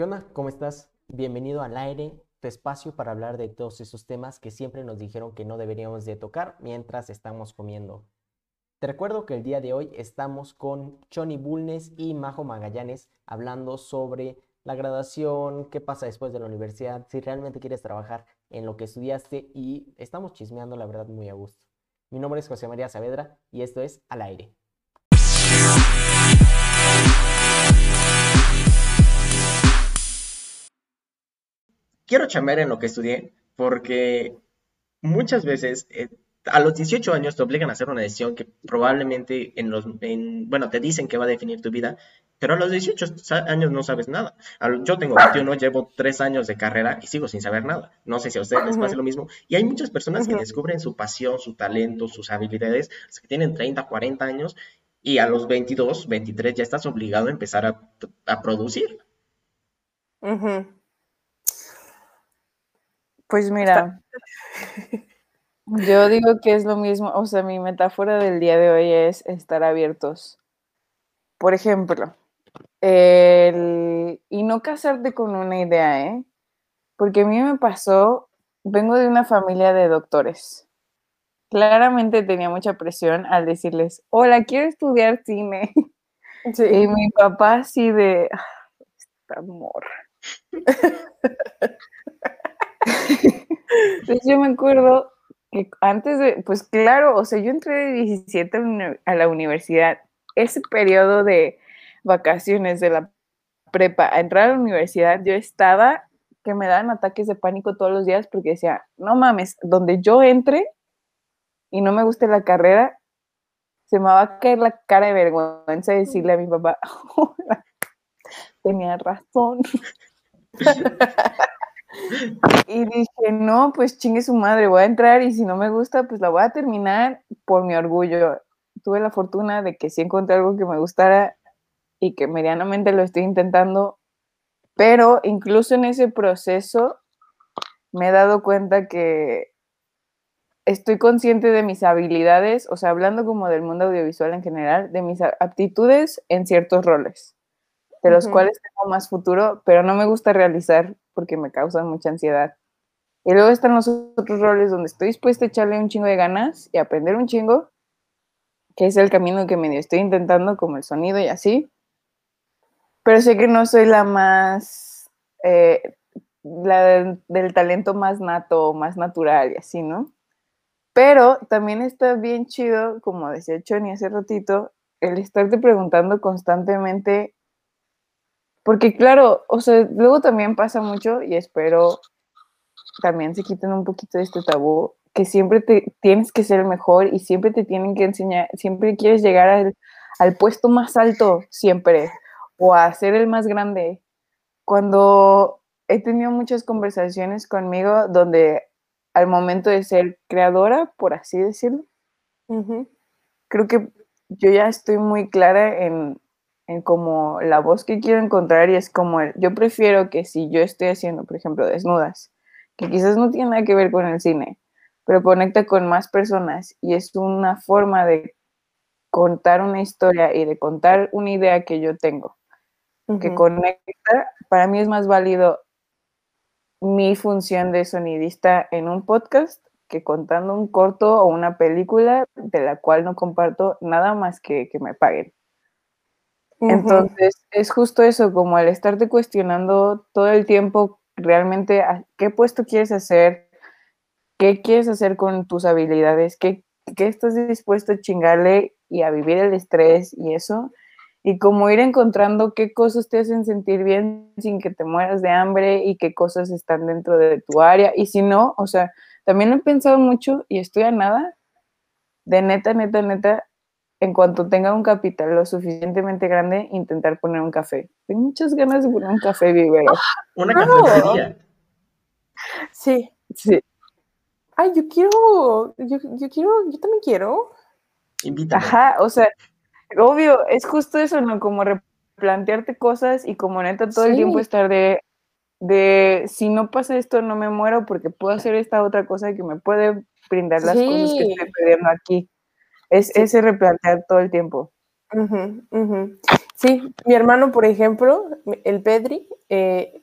¿Qué onda? ¿Cómo estás? Bienvenido al aire, tu espacio para hablar de todos esos temas que siempre nos dijeron que no deberíamos de tocar mientras estamos comiendo. Te recuerdo que el día de hoy estamos con Choni Bulnes y Majo Magallanes hablando sobre la graduación, qué pasa después de la universidad, si realmente quieres trabajar en lo que estudiaste y estamos chismeando la verdad muy a gusto. Mi nombre es José María Saavedra y esto es Al aire. Quiero chambear en lo que estudié porque muchas veces eh, a los 18 años te obligan a hacer una decisión que probablemente en los, bueno, te dicen que va a definir tu vida, pero a los 18 años no sabes nada. Yo tengo 21, llevo 3 años de carrera y sigo sin saber nada. No sé si a ustedes les pasa lo mismo. Y hay muchas personas que descubren su pasión, su talento, sus habilidades, que tienen 30, 40 años y a los 22, 23 ya estás obligado a empezar a, a producir. Pues mira, yo digo que es lo mismo, o sea, mi metáfora del día de hoy es estar abiertos. Por ejemplo, el, y no casarte con una idea, ¿eh? Porque a mí me pasó, vengo de una familia de doctores. Claramente tenía mucha presión al decirles, hola, quiero estudiar cine. Y mi papá así de, ah, esta amor. Entonces yo me acuerdo que antes de, pues claro, o sea, yo entré de 17 a la universidad, ese periodo de vacaciones de la prepa a entrar a la universidad, yo estaba que me daban ataques de pánico todos los días porque decía, no mames, donde yo entre y no me guste la carrera, se me va a caer la cara de vergüenza decirle a mi papá, tenía razón. Y dije, no, pues chingue su madre, voy a entrar y si no me gusta, pues la voy a terminar por mi orgullo. Tuve la fortuna de que sí encontré algo que me gustara y que medianamente lo estoy intentando, pero incluso en ese proceso me he dado cuenta que estoy consciente de mis habilidades, o sea, hablando como del mundo audiovisual en general, de mis aptitudes en ciertos roles, de los cuales tengo más futuro, pero no me gusta realizar porque me causan mucha ansiedad. Y luego están los otros roles donde estoy dispuesta a echarle un chingo de ganas y aprender un chingo, que es el camino que me estoy intentando, como el sonido y así. Pero sé que no soy la más, eh, la del, talento más nato, más natural y así, ¿no? Pero también está bien chido, como decía Choni hace ratito, el estarte preguntando constantemente porque claro, o sea, luego también pasa mucho y espero también se quiten un poquito de este tabú, que siempre te tienes que ser el mejor y siempre te tienen que enseñar, siempre quieres llegar al, al puesto más alto, siempre, o a ser el más grande. Cuando he tenido muchas conversaciones conmigo donde al momento de ser creadora, por así decirlo, creo que yo ya estoy muy clara en, en como la voz que quiero encontrar y es como el, yo prefiero que si yo estoy haciendo, por ejemplo, desnudas, que quizás no tiene nada que ver con el cine, pero conecta con más personas y es una forma de contar una historia y de contar una idea que yo tengo, que conecta, para mí es más válido mi función de sonidista en un podcast que contando un corto o una película de la cual no comparto nada más que que me paguen. Entonces, es justo eso, como el estarte cuestionando todo el tiempo realmente qué puesto quieres hacer, qué quieres hacer con tus habilidades, qué, qué estás dispuesto a chingarle y a vivir el estrés y eso, y como ir encontrando qué cosas te hacen sentir bien sin que te mueras de hambre y qué cosas están dentro de tu área, y si no, o sea, también he pensado mucho y estoy a nada de neta, neta, neta, en cuanto tenga un capital lo suficientemente grande, intentar poner un café. Tengo muchas ganas de poner un café vivero. Una cafetería. Sí. Sí. Ay, yo quiero, yo, quiero, yo también quiero. Invítame. Ajá, o sea, obvio, es justo eso, ¿no? Como replantearte cosas y como neta todo el tiempo estar de, de, si no pasa esto, no me muero porque puedo hacer esta otra cosa que me puede brindar las cosas que estoy perdiendo aquí. Es ese replantear todo el tiempo. Sí, mi hermano, por ejemplo, el Pedri, eh,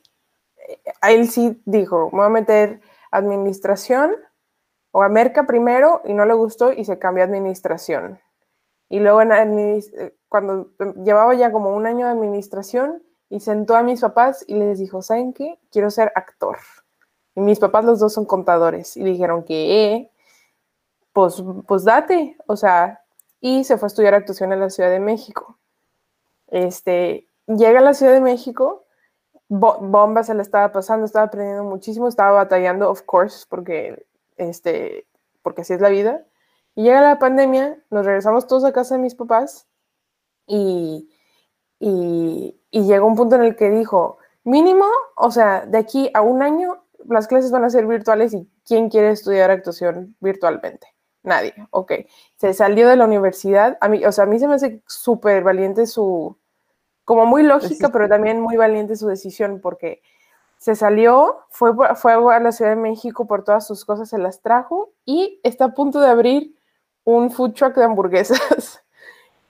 él sí dijo, me voy a meter administración o a Merca primero y no le gustó y se cambió a administración. Y luego en eh, cuando llevaba ya como un año de administración y sentó a mis papás y les dijo, ¿saben qué? Quiero ser actor. Y mis papás los dos son contadores y dijeron que, pues, pues date, o sea, y se fue a estudiar actuación en la Ciudad de México. Este, llega a la Ciudad de México, bo- bomba se le estaba pasando, estaba aprendiendo muchísimo, estaba batallando, of course, porque, este, porque así es la vida. Y llega la pandemia, nos regresamos todos a casa de mis papás y, y, y llegó un punto en el que dijo, mínimo, o sea, de aquí a un año las clases van a ser virtuales y ¿quién quiere estudiar actuación virtualmente? Nadie, ok. Se salió de la universidad, a mí, o sea, a mí se me hace súper valiente su, como muy lógica, pero también muy valiente su decisión, porque se salió, fue, fue a la Ciudad de México por todas sus cosas, se las trajo y está a punto de abrir un food truck de hamburguesas.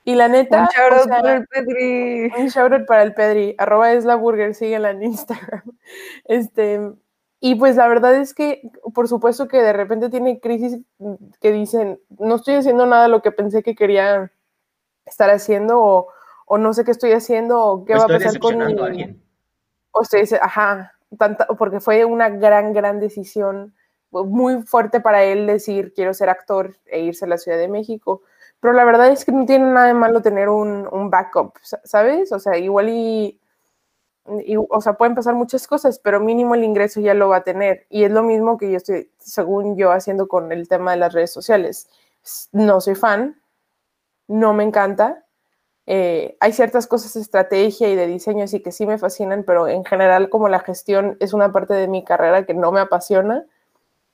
Y la neta, Un o shout out sea, para el Pedri. un shoutout para el Pedri, arroba es la burger, síguela en Instagram. Este, y pues la verdad es que, por supuesto que de repente tiene crisis que dicen, no estoy haciendo nada de lo que pensé que quería estar haciendo, o, o no sé qué estoy haciendo, o qué O va a estoy pasar con mi... alguien. O dice, ajá, tanta, porque fue una gran, gran decisión, muy fuerte para él decir, quiero ser actor e irse a la Ciudad de México. Pero la verdad es que no tiene nada de malo tener un, un backup, sa- ¿sabes? O sea, igual y, y- o sea, pueden pasar muchas cosas, pero mínimo el ingreso ya lo va a tener. Y es lo mismo que yo estoy, según yo, haciendo con el tema de las redes sociales. No soy fan, no me encanta, eh, hay ciertas cosas de estrategia y de diseño así que sí me fascinan, pero en general como la gestión es una parte de mi carrera que no me apasiona.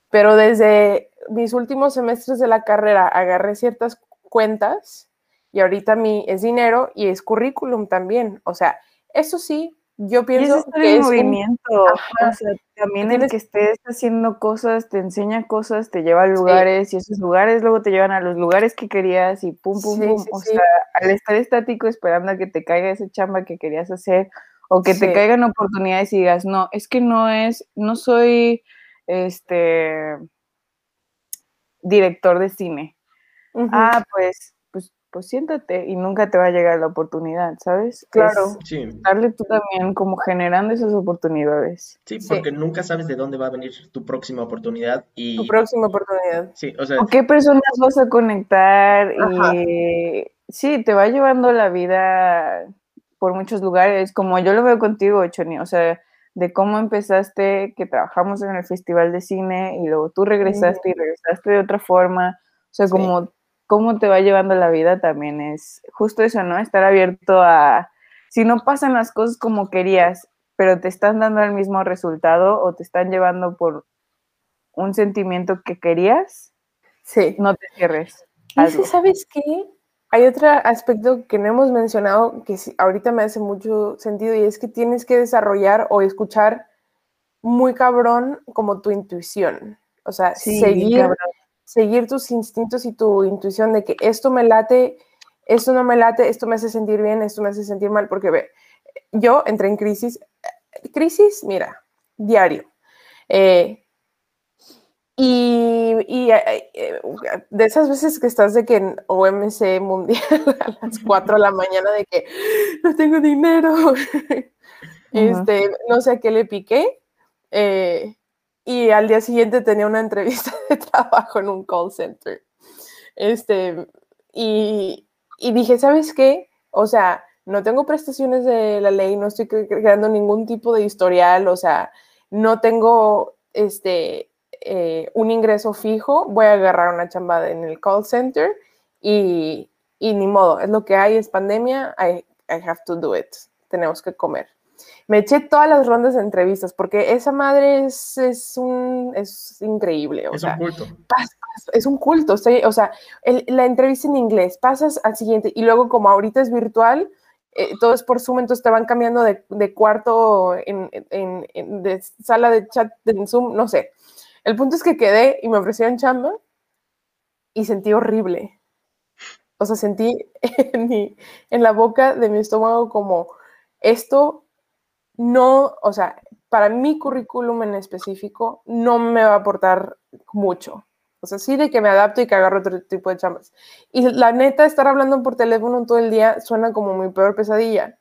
Pero desde mis últimos semestres de la carrera agarré ciertas cuentas y ahorita mi es dinero y es currículum también. O sea, eso sí, yo es pienso estar que en es movimiento. O sea, también el que estés haciendo cosas te enseña cosas, te lleva a lugares y esos lugares luego te llevan a los lugares que querías y pum, pum, Sí, pum. sí, o sea, al estar estático esperando a que te caiga esa chamba que querías hacer o que te caigan oportunidades y digas, no, es que no es, no soy este director de cine. Ah, pues, pues, siéntate y nunca te va a llegar la oportunidad, ¿sabes? Claro. Sí, darle tú también como generando esas oportunidades. sí, Sí. porque nunca sabes de dónde va a venir tu próxima oportunidad y tu próxima oportunidad. sí, o sea, ¿Con qué personas vas a conectar? Ajá. Y sí, te va llevando la vida por muchos lugares, como yo lo veo contigo, Choni, o sea, de cómo empezaste, que trabajamos en el Festival de Cine y luego tú regresaste y regresaste de otra forma, o sea, Sí. como cómo te va llevando la vida también es justo eso, ¿no? Estar abierto a, si no pasan las cosas como querías, pero te están dando el mismo resultado o te están llevando por un sentimiento que querías, Sí. no te cierres. Y hazlo. ¿sabes qué? Hay otro aspecto que no hemos mencionado que ahorita me hace mucho sentido y es que tienes que desarrollar o escuchar muy cabrón como tu intuición. O sea, Sí, seguir, cabrón. Seguir tus instintos y tu intuición de que esto me late, esto no me late, esto me hace sentir bien, esto me hace sentir mal, porque ve, yo entré en crisis, crisis, mira, diario. Eh, y, y, eh, eh, de esas veces que estás de que en OMC mundial a las 4 de la mañana de que no tengo dinero, este, no sé a qué le piqué, eh, y al día siguiente tenía una entrevista de trabajo en un call center. Este, y, dije, ¿sabes qué? O sea, no tengo prestaciones de la ley, no estoy cre- creando ningún tipo de historial, o sea, no tengo este, eh, un ingreso fijo, voy a agarrar una chamba en el call center y, y ni modo, es lo que hay, es pandemia, I, I have to do it, tenemos que comer. Me eché todas las rondas de entrevistas porque esa madre es, es, un, es increíble. O es sea, un culto. pasas- es un culto, estoy- o sea, el- la entrevista en inglés, pasas al siguiente y luego como ahorita es virtual, eh, todo es por Zoom, entonces te van cambiando de, de cuarto, en, en- en- de sala de chat en Zoom, no sé. El punto es que quedé y me ofrecieron chamba y sentí horrible. O sea, sentí en, mi- en la boca de mi estómago como esto no, o sea, para mi currículum en específico, no me va a aportar mucho. O sea, sí de que me adapto y que agarro otro tipo de chambas. Y la neta, estar hablando por teléfono todo el día suena como mi peor pesadilla.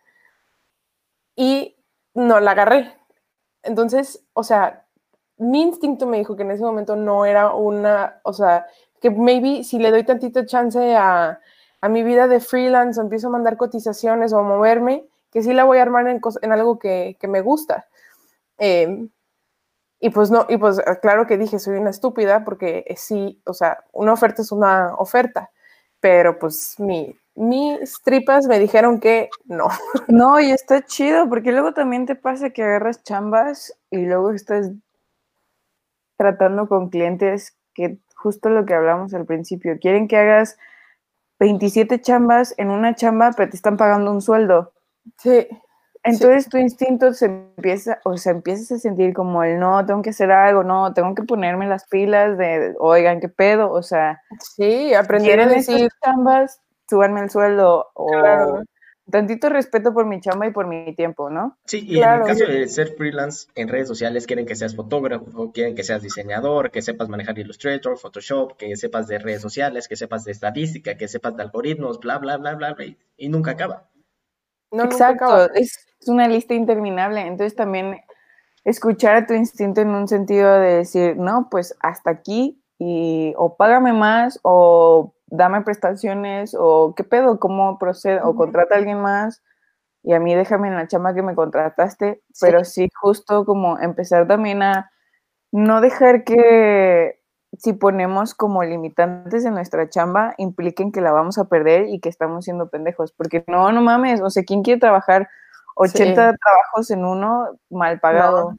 Y no la agarré. Entonces, o sea, mi instinto me dijo que en ese momento no era una, o sea, que maybe si le doy tantito chance a, a mi vida de freelance o empiezo a mandar cotizaciones o a moverme, que sí la voy a armar en, en algo que, me gusta. Eh, y pues no, y pues claro que dije, soy una estúpida porque sí, o sea, una oferta es una oferta, pero pues mi, mis tripas me dijeron que no. No, y está chido, porque luego también te pasa que agarras chambas y luego estás tratando con clientes que justo lo que hablamos al principio, quieren que hagas 27 chambas en una chamba, pero te están pagando un sueldo. Sí. Entonces tu instinto se empieza, o sea, empiezas a sentir como el no, tengo que hacer algo, no, tengo que ponerme las pilas de, oigan, qué pedo, o sea. Sí, aprender a decir. chambas, súbanme el sueldo, o tantito respeto por mi chamba y por mi tiempo, ¿no? Sí, y en el caso de ser freelance en redes sociales, quieren que seas fotógrafo, quieren que seas diseñador, que sepas manejar Illustrator, Photoshop, que sepas de redes sociales, que sepas de estadística, que sepas de algoritmos, bla, bla, bla, bla, bla, y nunca acaba. No, Exacto, es, una lista interminable. Entonces también escuchar a tu instinto en un sentido de decir, no, pues hasta aquí y o págame más o dame prestaciones o qué pedo, cómo procedo o contrata a alguien más y a mí déjame en la chamba que me contrataste, pero sí justo como empezar también a no dejar que si ponemos como limitantes en nuestra chamba, impliquen que la vamos a perder y que estamos siendo pendejos. Porque no, no mames, o sea, ¿quién quiere trabajar 80 trabajos en uno mal pagado?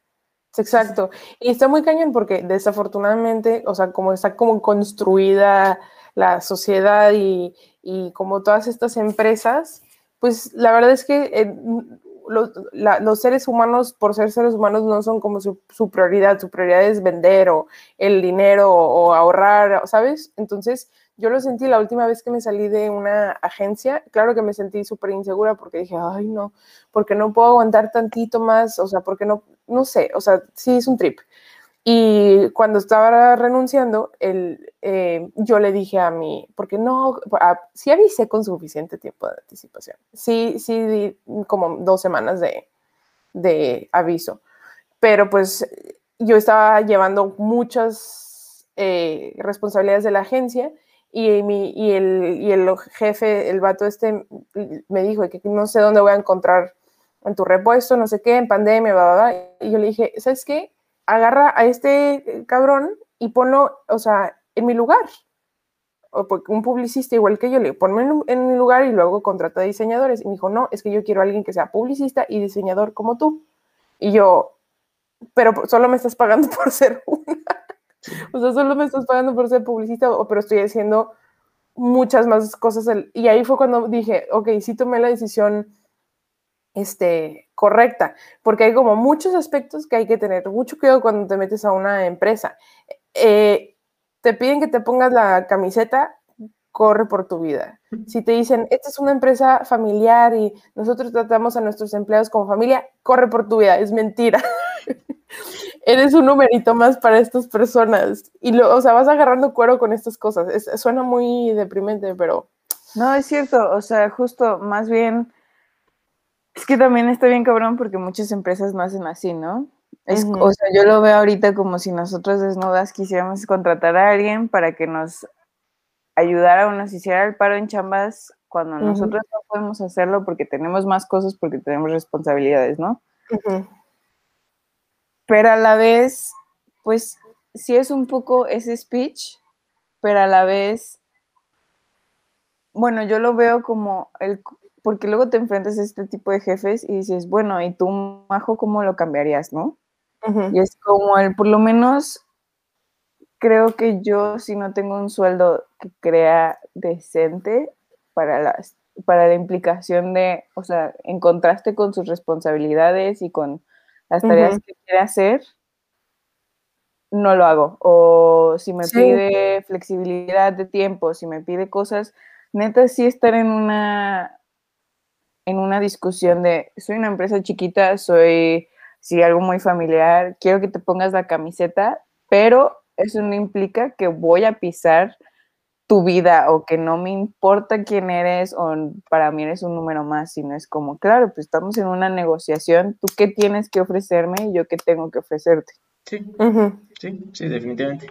Exacto. Y está muy cañón porque desafortunadamente, o sea, como está como construida la sociedad y, y como todas estas empresas, pues la verdad es que eh, los, seres humanos, por ser seres humanos, no son como su, prioridad. Su prioridad es vender o el dinero o, ahorrar, ¿sabes? Entonces, yo lo sentí la última vez que me salí de una agencia. Claro que me sentí súper insegura porque dije, ay, no, porque no puedo aguantar tantito más, o sea, porque no, no sé, o sea, sí es un trip. Y cuando estaba renunciando, el, eh, yo le dije a mí, porque no, sí avisé con suficiente tiempo de anticipación. Sí, sí, como dos semanas de, de aviso. Pero pues yo estaba llevando muchas eh, responsabilidades de la agencia y, mi, y, el, y el jefe, el vato este, me dijo que no sé dónde voy a encontrar en tu repuesto, no sé qué, en pandemia, bla, bla, bla. Y yo le dije, ¿sabes qué? Agarra a este eh, cabrón y ponlo, o sea, en mi lugar. O un publicista igual que yo, le ponme en, mi lugar y luego contrata diseñadores. Y me dijo, no, es que yo quiero a alguien que sea publicista y diseñador como tú. Y yo, pero solo me estás pagando por ser una. o sea, solo me estás pagando por ser publicista, pero estoy haciendo muchas más cosas. Y ahí fue cuando dije, ok, sí tomé la decisión este, correcta, porque hay como muchos aspectos que hay que tener mucho cuidado cuando te metes a una empresa. Eh, te piden que te pongas la camiseta, corre por tu vida. Si te dicen, esta es una empresa familiar y nosotros tratamos a nuestros empleados como familia, corre por tu vida, es mentira. Eres un numerito más para estas personas. Y, lo, o sea, vas agarrando cuero con estas cosas. suena muy deprimente, pero... No, es cierto. O sea, justo, más bien es que también está bien cabrón porque muchas empresas no hacen así, ¿no? Es, O sea, yo lo veo ahorita como si nosotros desnudas quisiéramos contratar a alguien para que nos ayudara o nos hiciera el paro en chambas cuando nosotros no podemos hacerlo porque tenemos más cosas, porque tenemos responsabilidades, ¿no? Pero a la vez, pues sí es un poco ese speech, pero a la vez, bueno, yo lo veo como el, porque luego te enfrentas a este tipo de jefes y dices, bueno, ¿y tú, Majo, cómo lo cambiarías, no? Y es como el, por lo menos, creo que yo si no tengo un sueldo que crea decente para las para la implicación de, o sea, en contraste con sus responsabilidades y con las tareas que quiere hacer, no lo hago. O si me pide flexibilidad de tiempo, si me pide cosas, neta sí estar en una en una discusión de, soy una empresa chiquita, soy, sí, algo muy familiar, quiero que te pongas la camiseta, pero eso no implica que voy a pisar tu vida o que no me importa quién eres o para mí eres un número más, sino es como, claro, pues estamos en una negociación, tú qué tienes que ofrecerme y yo qué tengo que ofrecerte. Sí, sí, sí, definitivamente.